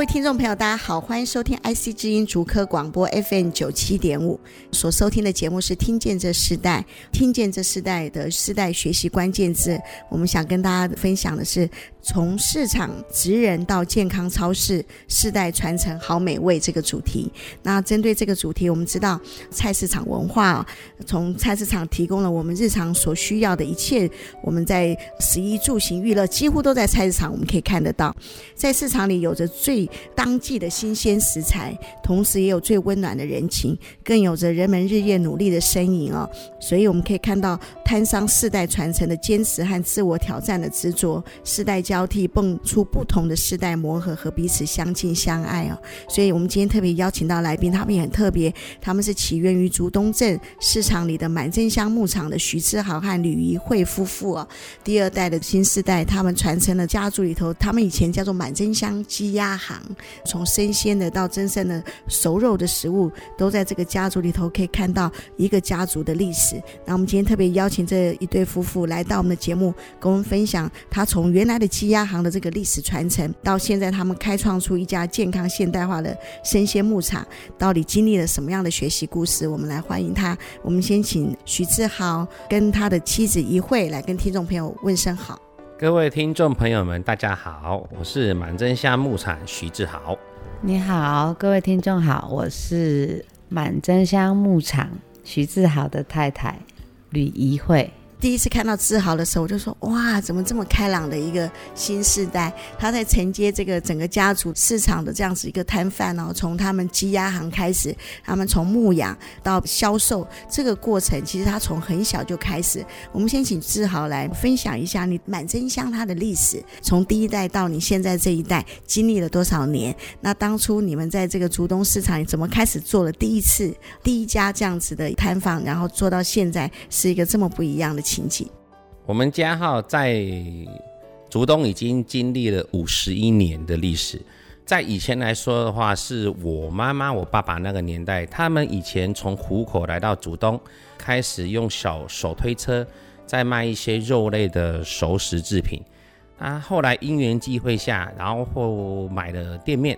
各位听众朋友，大家好，欢迎收听 IC 之音竹科广播 FM 九七点五。所收听的节目是《听见这时代》，听见这时代的世代学习关键字。我们想跟大家分享的是，从市场职人到健康超市，世代传承好美味这个主题。那针对这个主题，我们知道菜市场文化，从菜市场提供了我们日常所需要的一切，我们在食衣住行娱乐几乎都在菜市场，我们可以看得到，在市场里有着最当季的新鲜食材，同时也有最温暖的人情，更有着人们日夜努力的身影哦。所以我们可以看到摊商世代传承的坚持和自我挑战的执着，世代交替蹦出不同的世代磨合和彼此相亲相爱哦。所以我们今天特别邀请到来宾，他们也很特别，他们是起源于竹东镇市场里的满珍香牧场的徐志豪和吕怡慧夫妇哦。第二代的新世代，他们传承了家族里头，他们以前叫做满珍香鸡鸭行。从生鲜的到真正的熟肉的食物，都在这个家族里头可以看到一个家族的历史。那我们今天特别邀请这一对夫妇来到我们的节目，跟我们分享他从原来的鸡鸭行的这个历史传承，到现在他们开创出一家健康现代化的生鲜牧场，到底经历了什么样的学习故事？我们来欢迎他。我们先请徐志豪跟他的妻子怡慧来跟听众朋友问声好。各位听众朋友们，大家好，我是满真香牧场徐志豪。你好，各位听众好，我是满真香牧场徐志豪的太太吕怡慧。第一次看到志豪的时候，我就说：哇，怎么这么开朗的一个新世代？他在承接这个整个家族市场的这样子一个摊贩哦，从他们鸡鸭行开始，他们从牧养到销售这个过程，其实他从很小就开始。我们先请志豪来分享一下你满真香它的历史，从第一代到你现在这一代经历了多少年？那当初你们在这个竹东市场怎么开始做了第一次第一家这样子的摊贩，然后做到现在是一个这么不一样的情景。我们家哈在竹东已经经历了五十一年的历史。在以前来说的话，是我妈妈、我爸爸那个年代，他们以前从湖口来到竹东，开始用小手推车在卖一些肉类的熟食制品。啊，后来因缘际会下，然后买了店面，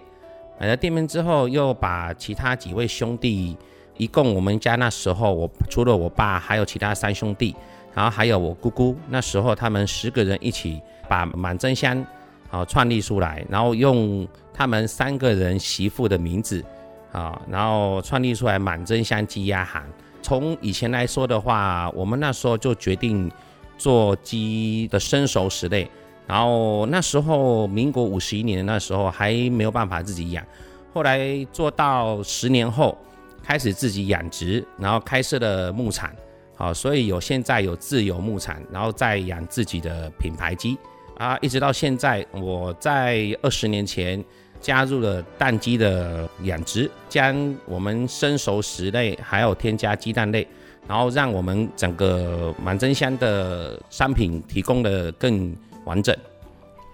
买了店面之后，又把其他几位兄弟，一共我们家那时候，我除了我爸，还有其他三兄弟。然后还有我姑姑，那时候他们十个人一起把满真香啊创立出来，然后用他们三个人媳妇的名字啊，然后创立出来满真香鸡鸭行。从以前来说的话，我们那时候就决定做鸡的生熟食类，然后那时候民国五十一年那时候还没有办法自己养，后来做到十年后开始自己养殖，然后开设了牧场。啊，所以有现在有自有牧场，然后再养自己的品牌鸡啊，一直到现在，我在二十年前加入了蛋鸡的养殖，将我们生熟食类还有添加鸡蛋类，然后让我们整个满珍香的商品提供的更完整。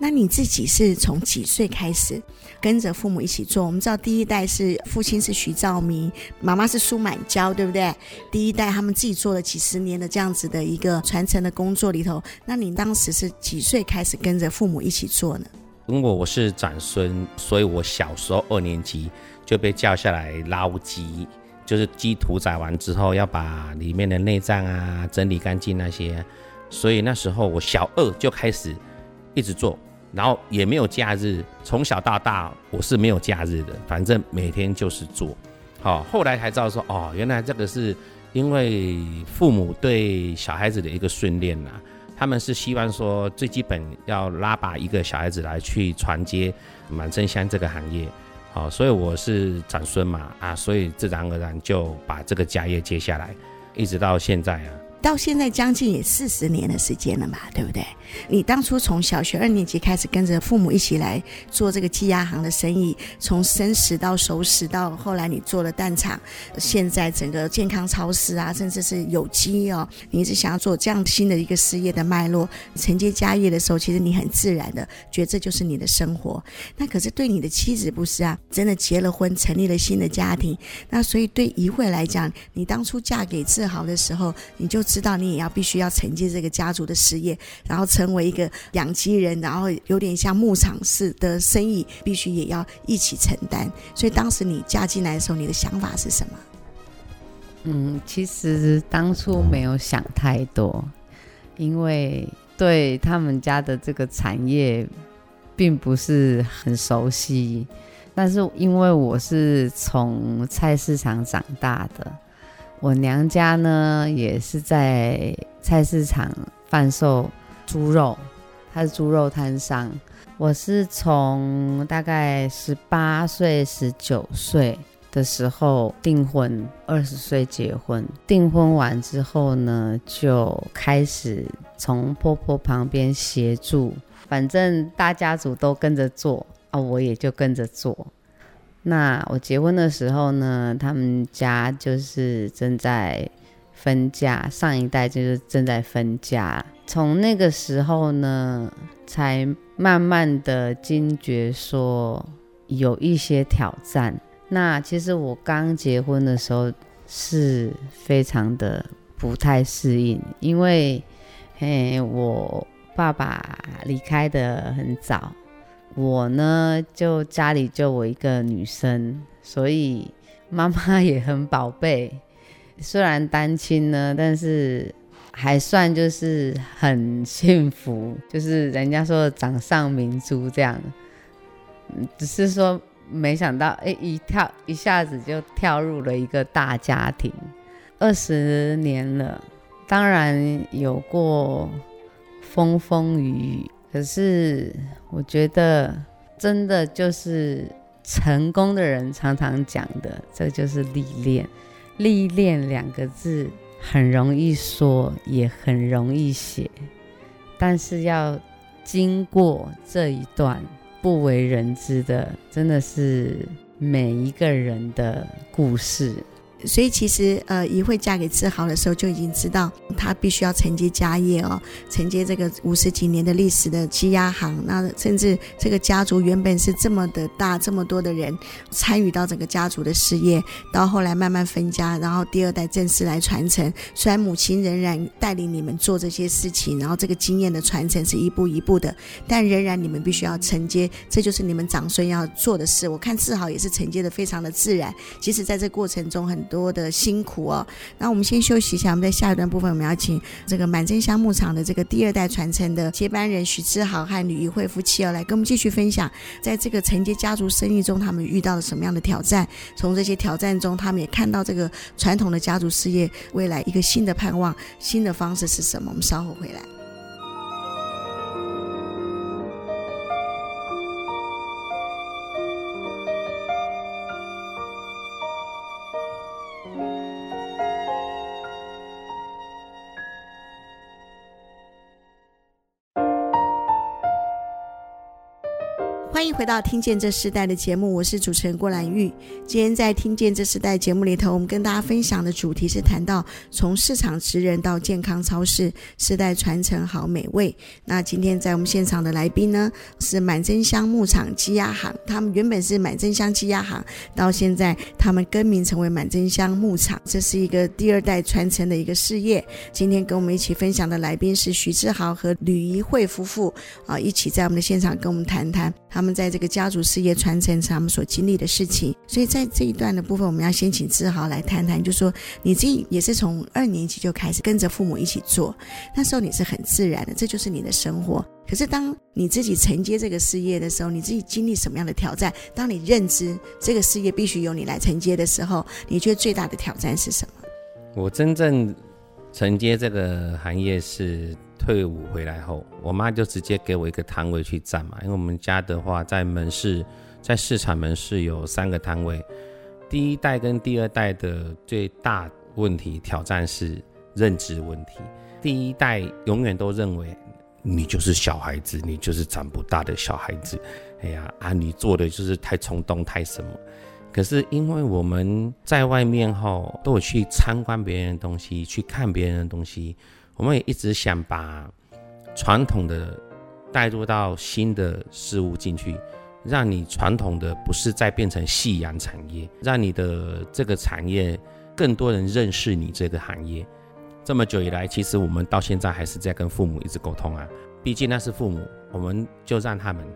那你自己是从几岁开始跟着父母一起做？我们知道第一代是父亲是徐兆明，妈妈是苏满娇，对不对？第一代他们自己做了几十年的这样子的一个传承的工作里头，那你当时是几岁开始跟着父母一起做呢？因为我是长孙，所以我小时候二年级就被叫下来捞鸡，就是鸡屠宰完之后要把里面的内脏啊整理干净那些，所以那时候我小二就开始一直做。然后也没有假日，从小到大我是没有假日的，反正每天就是做。好，后来才知道说，哦，原来这个是因为父母对小孩子的一个训练呐，他们是希望说最基本要拉拔一个小孩子来去传接满身香这个行业。好，所以我是长孙嘛，啊，所以自然而然就把这个家业接下来，一直到现在啊，到现在将近也四十年的时间了嘛，对不对？你当初从小学二年级开始跟着父母一起来做这个鸡鸭行的生意，从生食到熟食，到后来你做了蛋厂，现在整个健康超市啊，甚至是有机哦，你一直想要做这样新的一个事业的脉络，承接家业的时候，其实你很自然的觉得这就是你的生活。那可是对你的妻子不是啊，真的结了婚，成立了新的家庭，那所以对怡慧来讲，你当初嫁给志豪的时候，你就知道你也要必须要承接这个家族的事业，然后成为一个养鸡人，然后有点像牧场式的生意，必须也要一起承担。所以当时你嫁进来的时候，你的想法是什么？嗯，其实当初没有想太多，因为对他们家的这个产业并不是很熟悉。但是因为我是从菜市场长大的，我娘家呢也是在菜市场贩售猪肉，他是猪肉摊商。我是从大概十八岁、十九岁的时候订婚，二十岁结婚。订婚完之后呢，就开始从婆婆旁边协助，反正大家族都跟着做。啊，我也就跟着做。那我结婚的时候呢，他们家就是正在分家，上一代就是正在分家。从那个时候呢，才慢慢的惊觉说有一些挑战。那其实我刚结婚的时候是非常的不太适应，因为嘿，我爸爸离开的很早。我呢，就家里就我一个女生，所以妈妈也很宝贝。虽然单亲呢，但是还算就是很幸福，就是人家说的掌上明珠这样。只是说没想到，哎，一跳一下子就跳入了一个大家庭，二十年了，当然有过风风雨雨。可是我觉得，真的就是成功的人常常讲的，这就是历练。历练两个字很容易说，也很容易写，但是要经过这一段不为人知的，真的是每一个人的故事。所以其实，呃，怡慧嫁给志豪的时候就已经知道，她必须要承接家业哦，承接这个五十几年的历史的鸡鸭行。那甚至这个家族原本是这么的大，这么多的人参与到整个家族的事业，到后来慢慢分家，然后第二代正式来传承。虽然母亲仍然带领你们做这些事情，然后这个经验的传承是一步一步的，但仍然你们必须要承接，这就是你们长孙要做的事。我看志豪也是承接的非常的自然，即使在这过程中很。多的辛苦哦，那我们先休息一下。我们在下一段部分，我们要请这个满珍香牧场的这个第二代传承的接班人许志豪和吕怡慧夫妻哦，来跟我们继续分享，在这个承接家族生意中，他们遇到了什么样的挑战？从这些挑战中，他们也看到这个传统的家族事业未来一个新的盼望，新的方式是什么？我们稍后回来。欢迎回到《听见这世代》的节目，我是主持人郭兰玉。今天在《听见这世代》节目里头，我们跟大家分享的主题是谈到从市场职人到健康超市，世代传承好美味。那今天在我们现场的来宾呢，是满真香牧场鸡鸭行。他们原本是满真香鸡鸭行，到现在他们更名成为满真香牧场，这是一个第二代传承的一个事业。今天跟我们一起分享的来宾是许志豪和吕怡慧夫妇啊，一起在我们的现场跟我们谈谈他们。在这个家族事业传承上，他们所经历的事情，所以在这一段的部分，我们要先请志豪来谈谈，就说你自己也是从二年级就开始跟着父母一起做，那时候你是很自然的，这就是你的生活。可是当你自己承接这个事业的时候，你自己经历什么样的挑战？当你认知这个事业必须由你来承接的时候，你觉得最大的挑战是什么？我真正承接这个行业是。退伍回来后，我妈就直接给我一个摊位去站嘛，因为我们家的话，在门市，在市场门市有三个摊位。第一代跟第二代的最大问题挑战是认知问题。第一代永远都认为你就是小孩子，你就是长不大的小孩子。哎呀啊，你做的就是太冲动，太什么。可是因为我们在外面后都有去参观别人的东西，去看别人的东西，我们也一直想把传统的带入到新的事物进去，让你传统的不是再变成夕阳产业，让你的这个产业更多人认识你这个行业。这么久以来，其实我们到现在还是在跟父母一直沟通啊，毕竟那是父母，我们就让他们。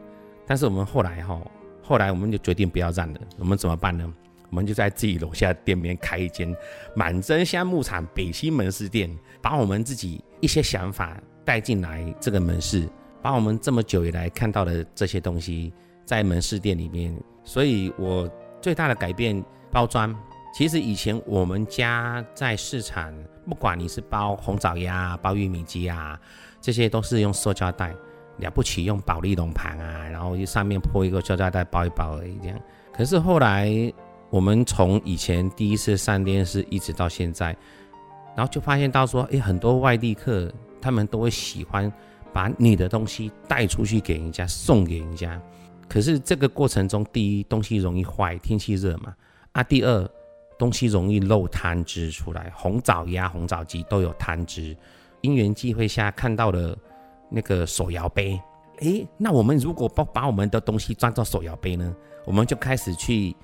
但是我们后来哈。后来我们就决定不要让了，我们怎么办呢？我们就在自己楼下店面开一间满真香牧场北新门市店，把我们自己一些想法带进来这个门市，把我们这么久以来看到的这些东西在门市店里面。所以我最大的改变，包装。其实以前我们家在市场，不管你是包红枣鸭、包玉米鸡啊，这些都是用塑胶袋。了不起，用保丽龙盘啊，然后就上面铺一个塑胶袋包一包而已，这样。可是后来我们从以前第一次上电视一直到现在，然后就发现到说，诶，很多外地客他们都会喜欢把你的东西带出去给人家，送给人家。可是这个过程中，第一东西容易坏，天气热嘛，啊，第二东西容易漏汤汁出来，红枣鸭、红枣鸡都有汤汁。因缘际会下看到了。那个手摇杯，诶，那我们如果把把我们的东西装到手摇杯呢？我们就开始去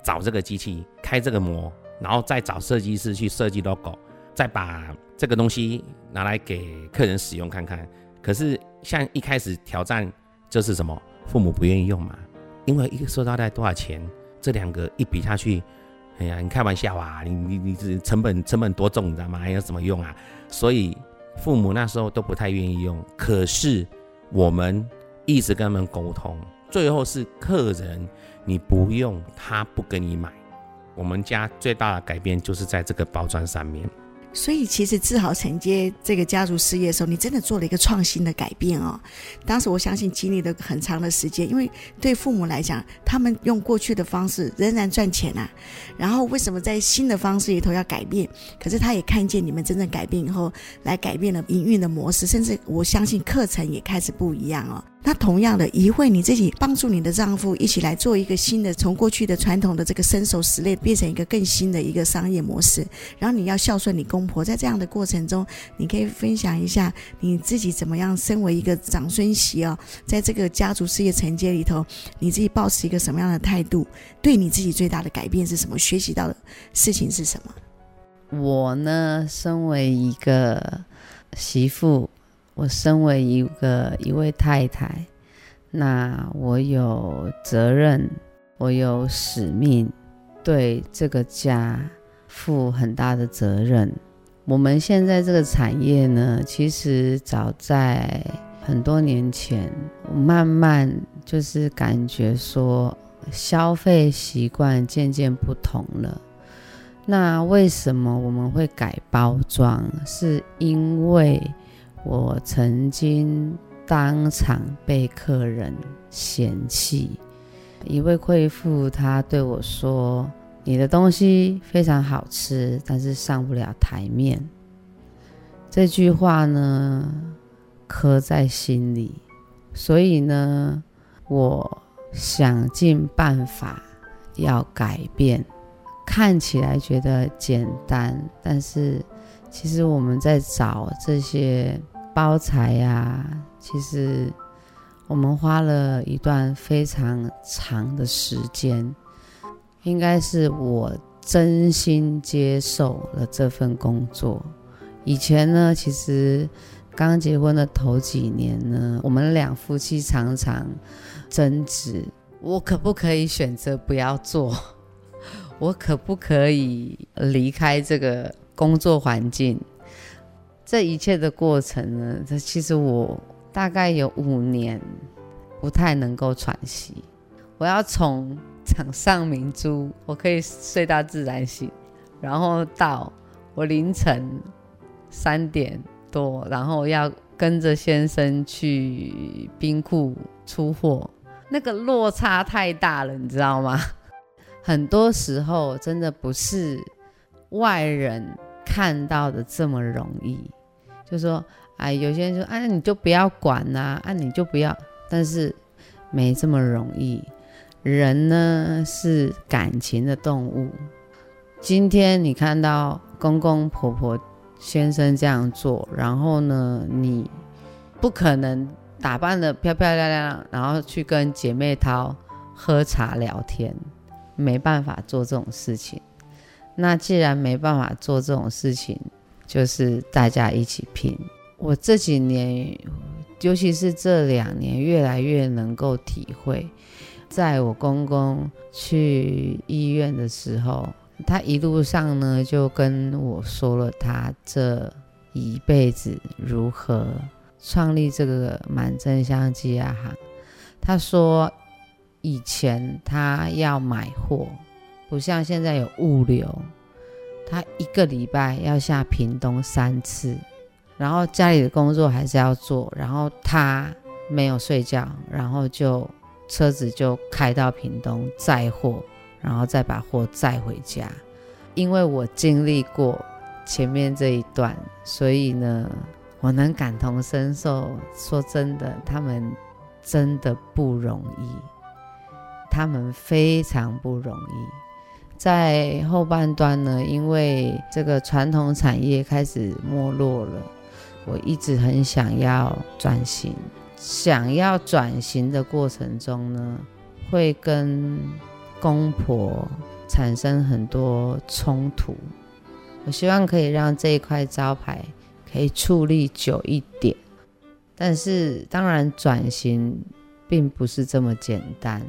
找这个机器，开这个模，然后再找设计师去设计 logo，再把这个东西拿来给客人使用看看。可是像一开始挑战就是什么，父母不愿意用嘛，因为一个塑料袋多少钱？这两个一比下去，哎呀，你开玩笑啊？你你你这成本成本多重，你知道吗？还有什么用啊？所以。父母那时候都不太愿意用，可是我们一直跟他们沟通，最后是客人你不用，他不跟你买。我们家最大的改变就是在这个包装上面。所以，其实志豪承接这个家族事业的时候，你真的做了一个创新的改变哦。当时我相信经历了很长的时间，因为对父母来讲，他们用过去的方式仍然赚钱啊。然后，为什么在新的方式里头要改变？可是他也看见你们真正改变以后，来改变了营运的模式，甚至我相信课程也开始不一样哦。那同样的，一会你自己帮助你的丈夫一起来做一个新的，从过去的传统的这个生熟食类变成一个更新的一个商业模式。然后你要孝顺你公婆，在这样的过程中，你可以分享一下你自己怎么样，身为一个长孙媳哦，在这个家族事业承接里头，你自己抱持一个什么样的态度？对你自己最大的改变是什么？学习到的事情是什么？我呢，身为一个媳妇。我身为一个一位太太，那我有责任，我有使命，对这个家负很大的责任。我们现在这个产业呢，其实早在很多年前，我慢慢就是感觉说，消费习惯渐渐不同了。那为什么我们会改包装？是因为我曾经当场被客人嫌弃，一位贵妇她对我说：“你的东西非常好吃，但是上不了台面。”这句话呢，刻在心里，所以呢，我想尽办法要改变。看起来觉得简单，但是其实我们在找这些。包材呀、其实我们花了一段非常长的时间，应该是我真心接受了这份工作。以前呢，其实刚结婚的头几年呢，我们两夫妻常常争执：我可不可以选择不要做？我可不可以离开这个工作环境？这一切的过程呢，这其实我大概有五年不太能够喘息。我要从掌上明珠，我可以睡到自然醒，然后到我凌晨三点多，然后要跟着先生去冰库出货，那个落差太大了，你知道吗？很多时候真的不是外人。看到的这么容易。就说，哎，有些人说，哎，你就不要管呐，啊，你就不要，但是没这么容易。人呢是感情的动物。今天你看到公公婆婆先生这样做，然后呢，你不可能打扮得漂漂亮亮，然后去跟姐妹淘喝茶聊天，没办法做这种事情。那既然没办法做这种事情，就是大家一起拼。我这几年，尤其是这两年，越来越能够体会。在我公公去医院的时候，他一路上呢就跟我说了他这一辈子如何创立这个满真香鸡鸭行。他说以前他要买货，不像现在有物流，他一个礼拜要下屏东三次，然后家里的工作还是要做，然后他没有睡觉，然后就。车子就开到屏东载货，然后再把货载回家。因为我经历过前面这一段，所以呢，我能感同身受。说真的，他们真的不容易，他们非常不容易。在后半段呢，因为这个传统产业开始没落了，我一直很想要转型。想要转型的过程中呢，会跟公婆产生很多冲突。我希望可以让这一块招牌可以矗立久一点，但是当然转型并不是这么简单。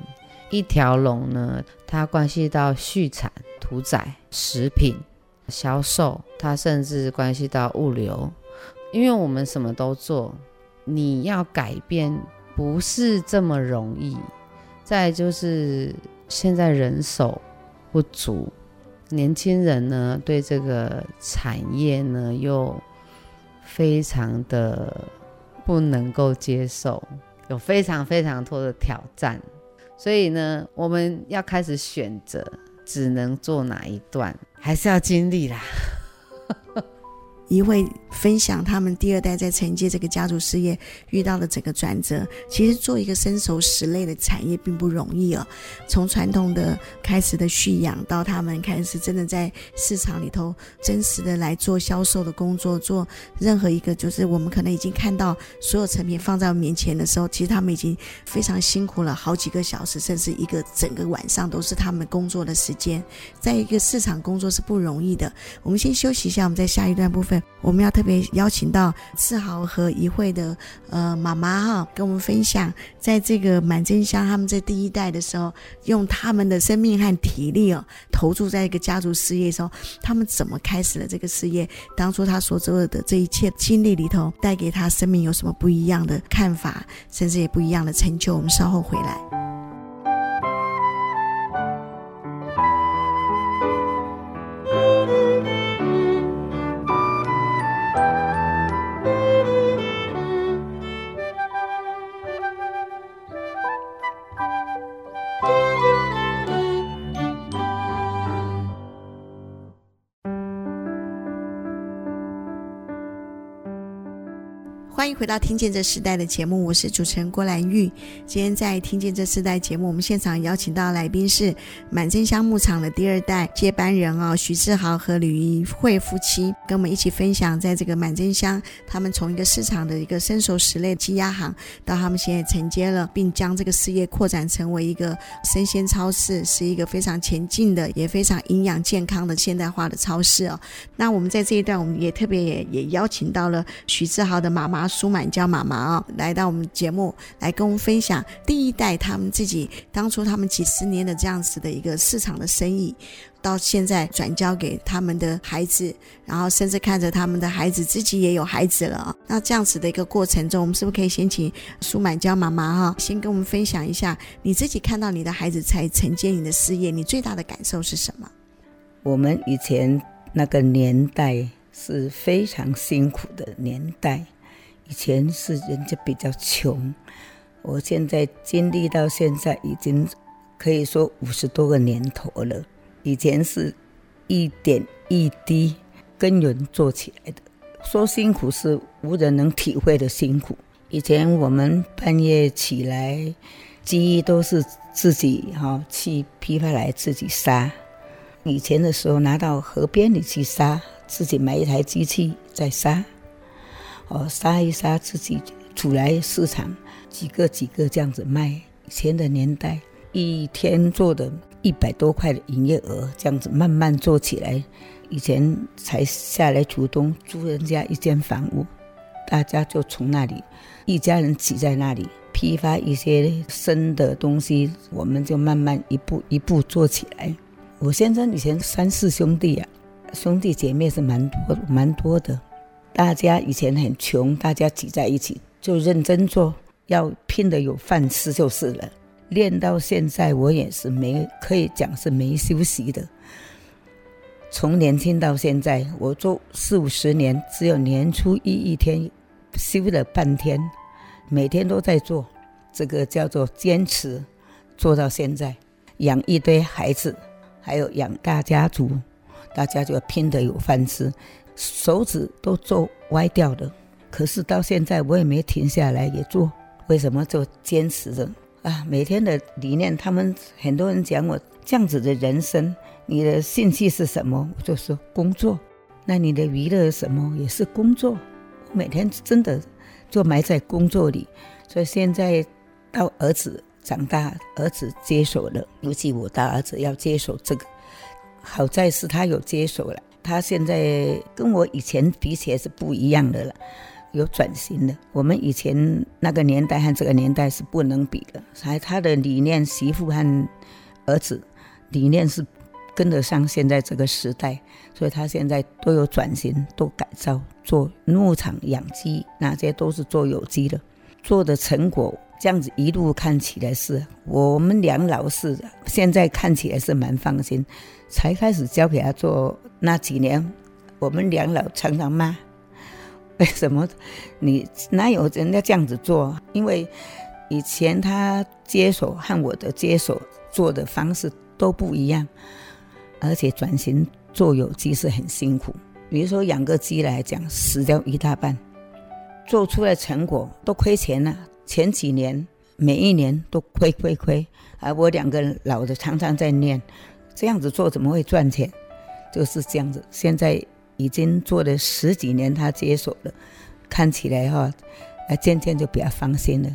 一条龙呢，它关系到畜产、屠宰、食品、销售，它甚至关系到物流，因为我们什么都做。你要改变不是这么容易，再就是现在人手不足，年轻人呢对这个产业呢又非常的不能够接受，有非常非常多的挑战，所以呢我们要开始选择，只能做哪一段，还是要经历啦。一位分享他们第二代在承接这个家族事业遇到的整个转折。其实做一个生熟食类的产业并不容易哦。从传统的开始的蓄养，到他们开始真的在市场里头真实的来做销售的工作，做任何一个就是我们可能已经看到所有成品放在我面前的时候，其实他们已经非常辛苦了，好几个小时，甚至一个整个晚上都是他们工作的时间。在一个市场工作是不容易的。我们先休息一下，我们在下一段部分。我们要特别邀请到志豪和怡慧的呃妈妈哈，跟我们分享，在这个满真香他们在第一代的时候，用他们的生命和体力哦，投注在一个家族事业的时候，他们怎么开始了这个事业？当初他所做的这一切经历里头，带给他生命有什么不一样的看法，甚至也不一样的成就？我们稍后回来。欢迎回到《听见这时代》的节目，我是主持人郭兰玉。今天在《听见这时代》节目，我们现场邀请到来宾是满真香牧场的第二代接班人哦，徐志豪和吕一慧夫妻，跟我们一起分享，在这个满真香，他们从一个市场的一个生熟食类鸡鸭行，到他们现在承接了，并将这个事业扩展成为一个生鲜超市，是一个非常前进的，也非常营养健康的现代化的超市哦。那我们在这一段，我们也特别也也邀请到了徐志豪的妈妈。苏满娇妈妈啊，来到我们节目来跟我们分享第一代他们自己当初他们几十年的这样子的一个市场的生意，到现在转交给他们的孩子，然后甚至看着他们的孩子自己也有孩子了。那这样子的一个过程中，我们是不是可以先请苏满娇妈妈哈，先跟我们分享一下你自己看到你的孩子才承接你的事业，你最大的感受是什么？我们以前那个年代是非常辛苦的年代。以前是人家比较穷，我现在经历到现在已经可以说五十多个年头了。以前是一点一滴，耕耘做起来的。说辛苦是无人能体会的辛苦。以前我们半夜起来，鸡都是自己哈去批发来自己杀。以前的时候拿到河边里去杀，自己买一台机器再杀，哦，杀一杀自己出来市场，几个几个这样子卖。以前的年代，一天做的一百多块的营业额，这样子慢慢做起来。以前才下来主东租人家一间房屋，大家就从那里一家人挤在那里批发一些生的东西，我们就慢慢一步一步做起来。我先生以前三四兄弟啊，兄弟姐妹是蛮多蛮多的，大家以前很穷，大家挤在一起就认真做，要拼得有饭吃就是了。练到现在，我也是没可以讲是没休息的。从年轻到现在，我做四五十年，只有年初一一天休了半天，每天都在做，这个叫做坚持，做到现在，养一堆孩子，还有养大家族，大家就拼得有饭吃，手指都做歪掉的，可是到现在我也没停下来也做，为什么就坚持着啊？每天的理念，他们很多人讲我这样子的人生。你的兴趣是什么？我就说工作。那你的娱乐什么？也是工作。我每天真的就埋在工作里。所以现在到儿子长大，儿子接手了，尤其我大儿子要接手这个，好在是他有接手了。他现在跟我以前比起来是不一样的了，有转型的。我们以前那个年代和这个年代是不能比的。还他的理念，媳妇和儿子理念是。跟得上现在这个时代，所以他现在都有转型，都改造做牧场养鸡，那些都是做有机的，做的成果这样子一路看起来是我们两老是现在看起来是蛮放心，才开始交给他做那几年，我们两老常常骂，为什么你哪有人家这样子做？因为以前他接手和我的接手做的方式都不一样。而且转型做有机是很辛苦，比如说养个鸡来讲，死掉一大半，做出来成果都亏钱了。前几年每一年都亏亏亏，而我两个老的常常在念，这样子做怎么会赚钱？就是这样子。现在已经做了十几年，他接手了，看起来哈，啊，渐渐就比较放心了。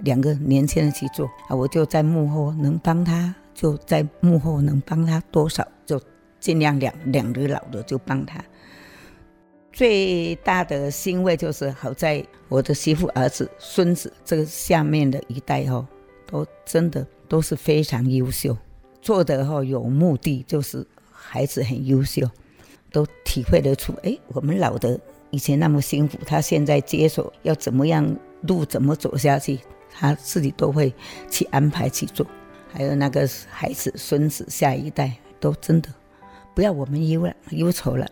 两个年轻人去做，啊，我就在幕后能帮他。就在幕后能帮他多少，就尽量两两个老的就帮他。最大的欣慰就是好在我的媳妇、儿子、孙子这个下面的一代哦，都真的都是非常优秀，做的哈有目的，就是孩子很优秀，都体会得出。哎，我们老的以前那么辛苦，他现在接手要怎么样路怎么走下去，他自己都会去安排去做。还有那个孩子、孙子、下一代，都真的不要我们忧了、忧愁了。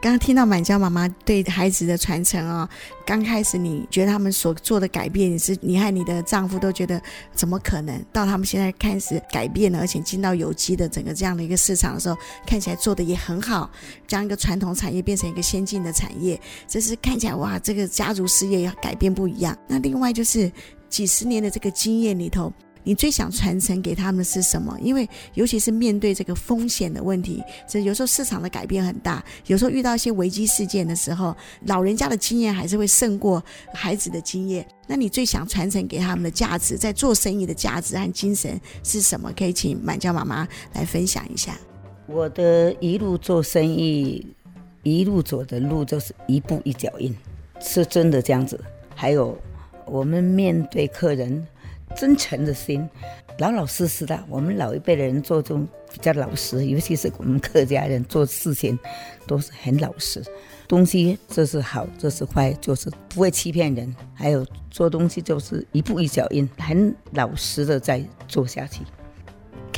刚刚听到满娇妈妈对孩子的传承哦，刚开始你觉得他们所做的改变，你是你和你的丈夫都觉得怎么可能？到他们现在开始改变了，而且进到有机的整个这样的一个市场的时候，看起来做的也很好，将一个传统产业变成一个先进的产业，这是看起来哇，这个家族事业要改变不一样。那另外就是几十年的这个经验里头。你最想传承给他们是什么？因为尤其是面对这个风险的问题，这有时候市场的改变很大，有时候遇到一些危机事件的时候，老人家的经验还是会胜过孩子的经验。那你最想传承给他们的价值，在做生意的价值和精神是什么？可以请满娇妈妈来分享一下。我的一路做生意，一路走的路就是一步一脚印，是真的这样子。还有我们面对客人。真诚的心，老老实实的。我们老一辈的人做这种比较老实，尤其是我们客家人做事情都是很老实。东西这是好，这是坏，就是不会欺骗人。还有做东西就是一步一脚印，很老实的在做下去。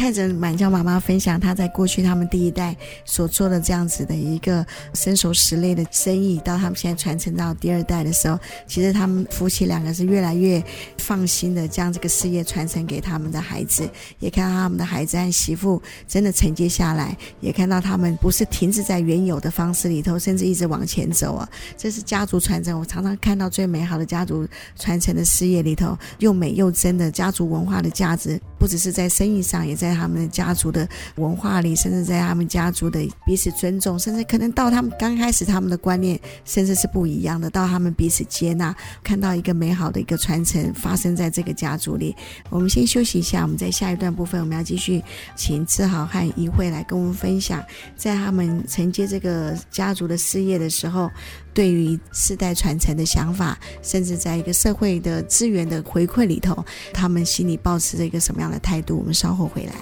看着满娇妈妈分享她在过去他们第一代所做的这样子的一个身手实类的生意，到他们现在传承到第二代的时候，其实他们夫妻两个是越来越放心的将这个事业传承给他们的孩子，也看到他们的孩子和媳妇真的承接下来，也看到他们不是停滞在原有的方式里头，甚至一直往前走啊！这是家族传承，我常常看到最美好的家族传承的事业里头，又美又真的家族文化的价值，不只是在生意上，也在他们的家族的文化里，甚至在他们家族的彼此尊重，甚至可能到他们刚开始他们的观念甚至是不一样的，到他们彼此接纳，看到一个美好的一个传承发生在这个家族里。我们先休息一下，我们在下一段部分我们要继续请志豪和怡慧来跟我们分享，在他们承接这个家族的事业的时候，对于世代传承的想法，甚至在一个社会的资源的回馈里头，他们心里保持着一个什么样的态度？我们稍后回来。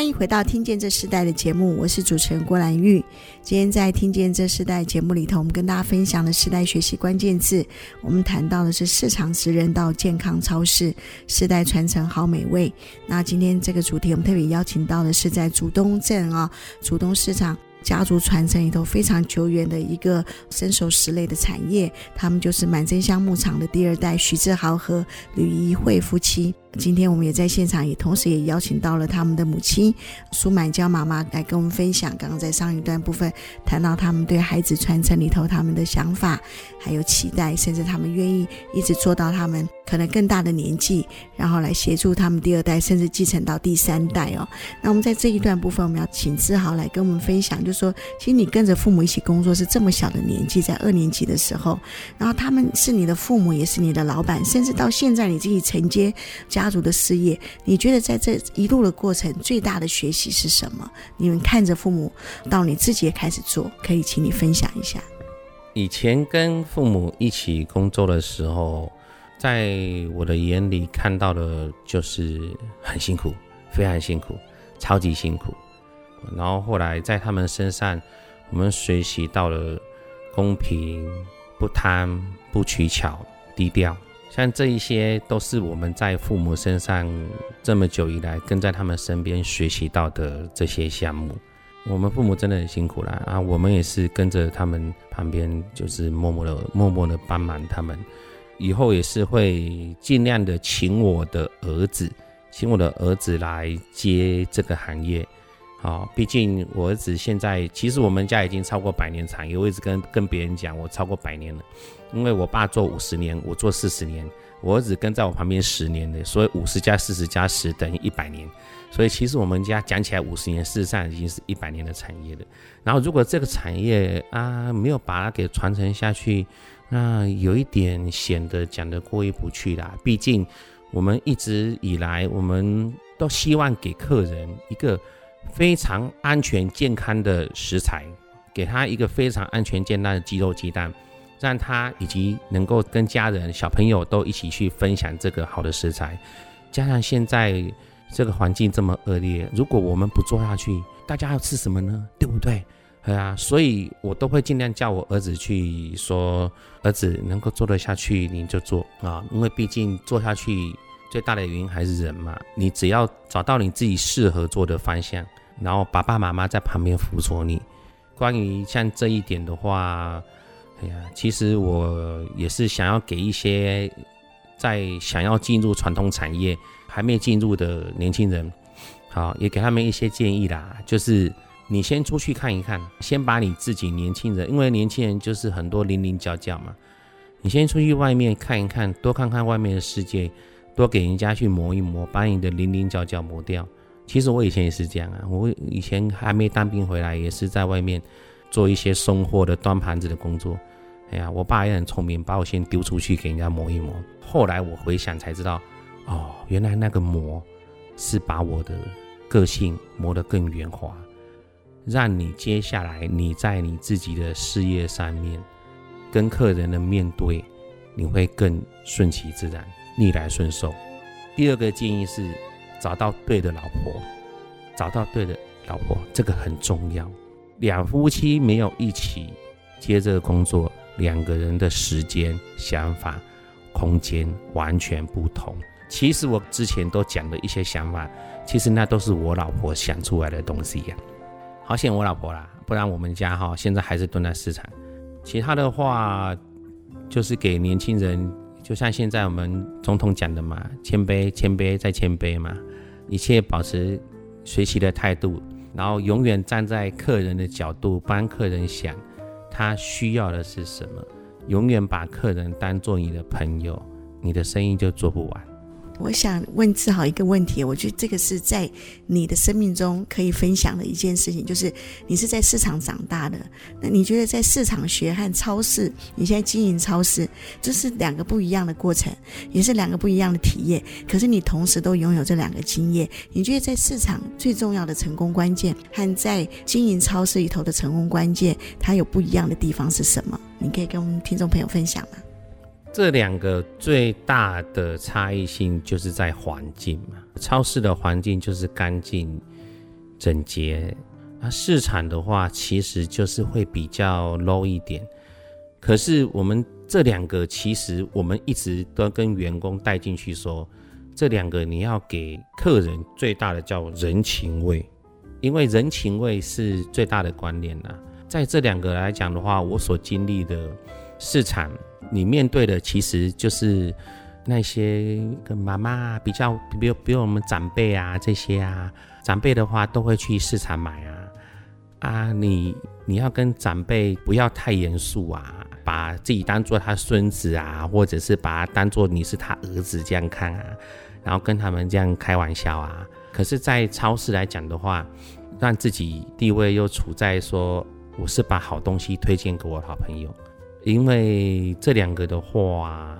欢迎回到《听见这世代》的节目，我是主持人郭兰玉。今天在《听见这世代》节目里头，我们跟大家分享的世代学习关键字，我们谈到的是市场职人到健康超市，世代传承好美味。那今天这个主题，我们特别邀请到的是在竹东镇啊，竹东市场。家族传承里头非常久远的一个身手食类的产业，他们就是满真香牧场的第二代徐志豪和吕怡慧夫妻。今天我们也在现场，也同时也邀请到了他们的母亲苏满娇妈妈来跟我们分享。刚刚在上一段部分谈到他们对孩子传承里头他们的想法，还有期待，甚至他们愿意一直做到他们可能更大的年纪，然后来协助他们第二代，甚至继承到第三代哦。那我们在这一段部分，我们要请志豪来跟我们分享，就是说，其实你跟着父母一起工作是这么小的年纪，在二年级的时候，然后他们是你的父母，也是你的老板，甚至到现在你自己承接家族的事业，你觉得在这一路的过程最大的学习是什么？你们看着父母到你自己也开始做，可以请你分享一下。以前跟父母一起工作的时候。在我的眼里看到的就是很辛苦，非常辛苦，超级辛苦。然后后来在他们身上，我们学习到了公平、不贪、不取巧、低调。像这一些都是我们在父母身上这么久以来跟在他们身边学习到的这些项目。我们父母真的很辛苦了啊，我们也是跟着他们旁边，就是默默的、默默的帮忙他们。以后也是会尽量的请我的儿子，请我的儿子来接这个行业。好，毕竟我儿子现在其实我们家已经超过百年产业，我一直跟跟别人讲我超过百年了，因为我爸做五十年，我做四十年，我儿子跟在我旁边十年的，所以五十加四十加十等于一百年。所以其实我们家讲起来五十年，事实上已经是一百年的产业了。然后如果这个产业啊没有把它给传承下去，那有一点显得讲得过意不去啦。毕竟我们一直以来，我们都希望给客人一个非常安全健康的食材，给他一个非常安全健康的鸡肉鸡蛋，让他以及能够跟家人、小朋友都一起去分享这个好的食材。加上现在这个环境这么恶劣，如果我们不做下去，大家要吃什么呢？对不对？对啊，所以我都会尽量叫我儿子去说，儿子能够做得下去你就做啊，因为毕竟做下去最大的原因还是人嘛。你只要找到你自己适合做的方向，然后爸爸妈妈在旁边辅佐你。关于像这一点的话，哎呀，其实我也是想要给一些在想要进入传统产业还没进入的年轻人，好，也给他们一些建议啦，就是。你先出去看一看，先把你自己年轻人，因为年轻人就是很多棱棱角角嘛。你先出去外面看一看，多看看外面的世界，多给人家去磨一磨，把你的棱棱角角磨掉。其实我以前也是这样啊，我以前还没当兵回来，也是在外面做一些送货的、端盘子的工作。哎呀，我爸也很聪明，把我先丢出去给人家磨一磨。后来我回想才知道，哦，原来那个磨是把我的个性磨得更圆滑。让你接下来你在你自己的事业上面跟客人的面对，你会更顺其自然、逆来顺受。第二个建议是，找到对的老婆，找到对的老婆，这个很重要。两夫妻没有一起接这个工作，两个人的时间、想法、空间完全不同。其实我之前都讲的一些想法，其实那都是我老婆想出来的东西呀。好险我老婆啦，不然我们家哈现在还是蹲在市场。其他的话就是给年轻人，就像现在我们总统讲的嘛，谦卑、谦卑再谦卑嘛，一切保持学习的态度，然后永远站在客人的角度帮客人想，他需要的是什么，永远把客人当做你的朋友，你的生意就做不完。我想问志豪一个问题，我觉得这个是在你的生命中可以分享的一件事情，就是你是在市场长大的，那你觉得在市场学和超市，你现在经营超市，这是两个不一样的过程，也是两个不一样的体验。可是你同时都拥有这两个经验，你觉得在市场最重要的成功关键和在经营超市里头的成功关键，它有不一样的地方是什么？你可以跟我们听众朋友分享吗？这两个最大的差异性就是在环境嘛，超市的环境就是干净、整洁，那市场的话其实就是会比较 low 一点。可是我们这两个其实我们一直都跟员工带进去说，这两个你要给客人最大的叫人情味，因为人情味是最大的观念呐。在这两个来讲的话，我所经历的市场。你面对的其实就是那些跟妈妈比较，比如比如我们长辈啊这些啊，长辈的话都会去市场买啊啊，你你要跟长辈不要太严肃啊，把自己当做他孙子啊，或者是把他当做你是他儿子这样看啊，然后跟他们这样开玩笑啊。可是，在超市来讲的话，让自己地位又处在说，我是把好东西推荐给我好朋友。因为这两个的话，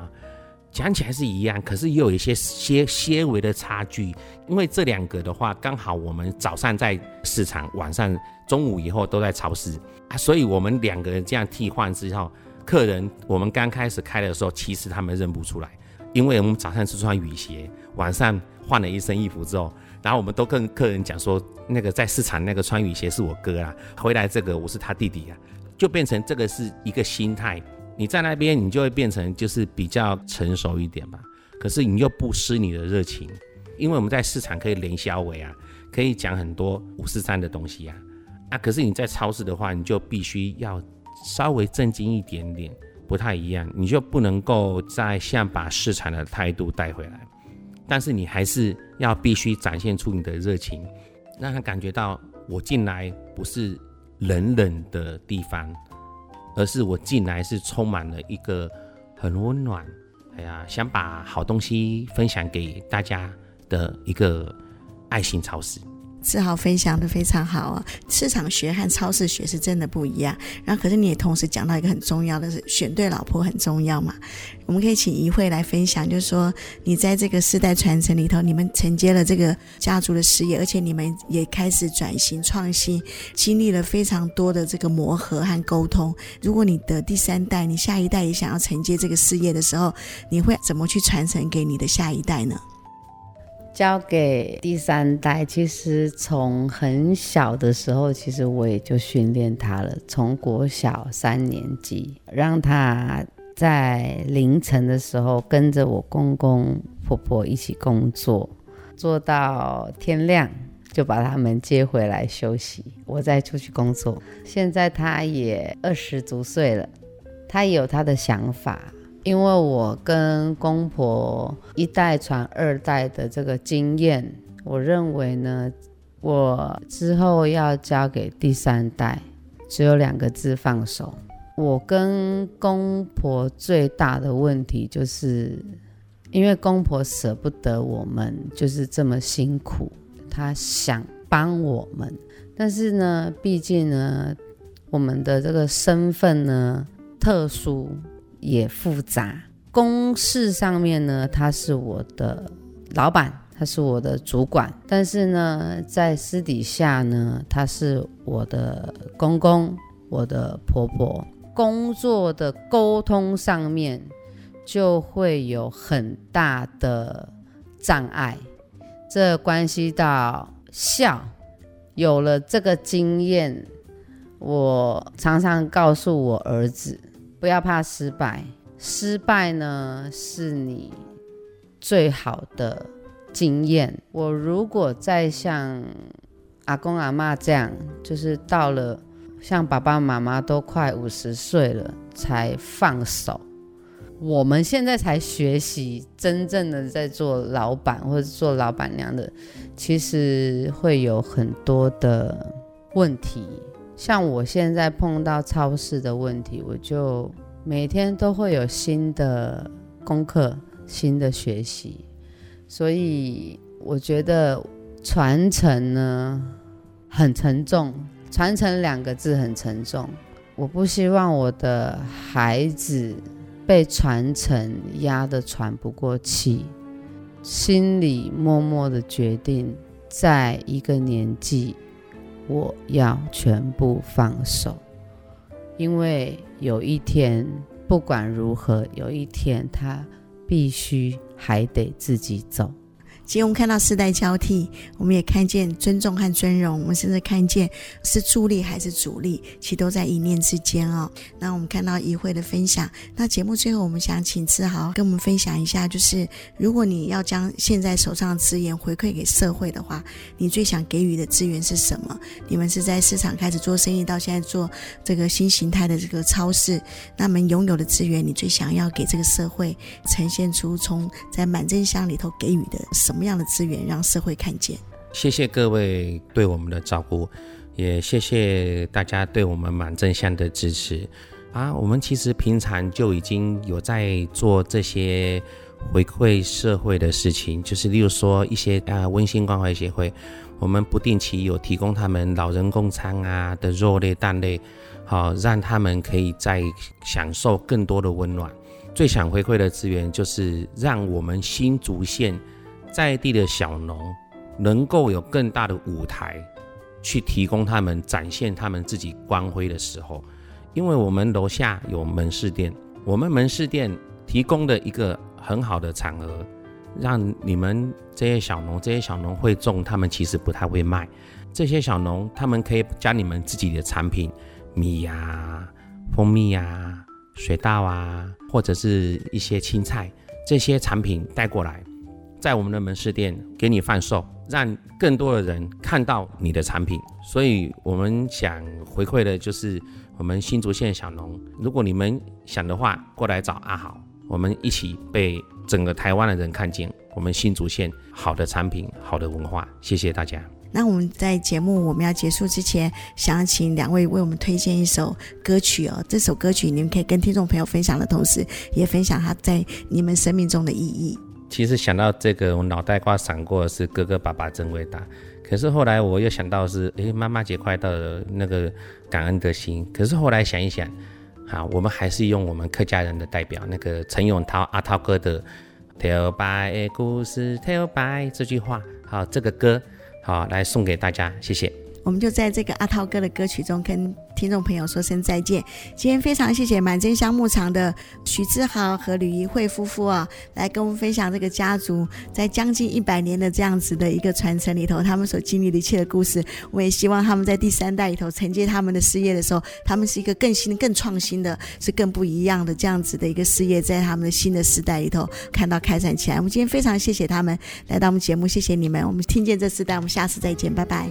讲起来是一样，可是也有一些些些微的差距。因为这两个的话，刚好我们早上在市场，晚上中午以后都在超市啊，所以我们两个人这样替换之后，客人我们刚开始开的时候，其实他们认不出来，因为我们早上是穿雨鞋，晚上换了一身衣服之后，然后我们都跟客人讲说，那个在市场那个穿雨鞋是我哥啊，回来这个我是他弟弟啊。就变成这个是一个心态，你在那边你就会变成就是比较成熟一点吧。可是你又不失你的热情，因为我们在市场可以连销尾啊，可以讲很多五四三的东西啊。啊，可是你在超市的话，你就必须要稍微正经一点点，不太一样，你就不能够再像把市场的态度带回来，但是你还是要必须展现出你的热情，让他感觉到我进来不是。冷冷的地方，而是我进来是充满了一个很温暖，哎呀，想把好东西分享给大家的一个爱心超市。志豪分享的非常好啊，市场学和超市学是真的不一样。然后，可是你也同时讲到一个很重要的是，选对老婆很重要嘛。我们可以请一慧来分享，就是说你在这个世代传承里头，你们承接了这个家族的事业，而且你们也开始转型创新，经历了非常多的这个磨合和沟通。如果你的第三代，你下一代也想要承接这个事业的时候，你会怎么去传承给你的下一代呢？交给第三代，其实从很小的时候，其实我也就训练他了。从国小三年级，让他在凌晨的时候跟着我公公婆婆一起工作，做到天亮，就把他们接回来休息，我再出去工作。现在他也二十足岁了，他也有他的想法。因为我跟公婆一代传二代的这个经验，我认为呢，我之后要交给第三代，只有两个字：放手。我跟公婆最大的问题就是，因为公婆舍不得我们，就是这么辛苦，他想帮我们，但是呢，毕竟呢，我们的这个身份呢，特殊。也复杂，公事上面呢，他是我的老板，他是我的主管，但是呢，在私底下呢，他是我的公公，我的婆婆，工作的沟通上面就会有很大的障碍。这关系到笑。有了这个经验，我常常告诉我儿子，不要怕失败，失败呢是你最好的经验。我如果再像阿公阿嬷这样，就是到了像爸爸妈妈都快五十岁了才放手，我们现在才学习真正的在做老板或者做老板娘的，其实会有很多的问题。像我现在碰到超市的问题，我就每天都会有新的功课、新的学习。所以我觉得传承呢很沉重，传承两个字很沉重。我不希望我的孩子。被传承压得喘不过气，心里默默的决定，在一个年纪，我要全部放手，因为有一天，不管如何，有一天他必须还得自己走。今天我们看到世代交替，我们也看见尊重和尊荣，我们甚至看见是助力还是阻力，其实都在一念之间哦。那我们看到一会的分享，那节目最后我们想请志豪跟我们分享一下，就是如果你要将现在手上的资源回馈给社会的话，你最想给予的资源是什么？你们是在市场开始做生意，到现在做这个新形态的这个超市，那么拥有的资源，你最想要给这个社会呈现出从在满真香里头给予的什么？什么样的资源让社会看见？谢谢各位对我们的照顾，也谢谢大家对我们满正向的支持啊！我们其实平常就已经有在做这些回馈社会的事情，就是例如说一些啊温馨关怀协会，我们不定期有提供他们老人共餐啊的肉类、蛋类，好让他们可以再享受更多的温暖。最想回馈的资源就是让我们新竹县。在地的小农能够有更大的舞台，去提供他们展现他们自己光辉的时候，因为我们楼下有门市店，我们门市店提供的一个很好的场合，让你们这些小农，这些小农会种，他们其实不太会卖，这些小农他们可以将你们自己的产品，米呀、蜂蜜呀、水稻啊，或者是一些青菜这些产品带过来。在我们的门市店给你贩售，让更多的人看到你的产品。所以，我们想回馈的就是我们新竹县小农。如果你们想的话，过来找阿豪，我们一起被整个台湾的人看见我们新竹县好的产品、好的文化。谢谢大家。那我们在节目我们要结束之前，想要请两位为我们推荐一首歌曲哦。这首歌曲你们可以跟听众朋友分享的同时，也分享它在你们生命中的意义。其实想到这个，我脑袋瓜闪过的是哥哥爸爸真伟大。可是后来我又想到是，诶，妈妈节快到了，那个感恩的心。可是后来想一想，好，我们还是用我们客家人的代表那个陈永涛阿涛哥的“跳摆的故事，跳摆”这句话，好，这个歌，好，来送给大家，谢谢。我们就在这个阿涛哥的歌曲中跟听众朋友说声再见。今天非常谢谢满真香牧场的徐志豪和吕仪慧夫妇啊，来跟我们分享这个家族在将近一百年的这样子的一个传承里头，他们所经历的一切的故事。我也希望他们在第三代里头承接他们的事业的时候，他们是一个更新、更创新的，是更不一样的这样子的一个事业，在他们的新的时代里头看到开展起来。我们今天非常谢谢他们来到我们节目，谢谢你们。我们听见这时代，我们下次再见，拜拜。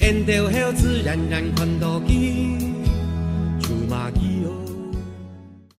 沿着后自然然看到去，出马去哦。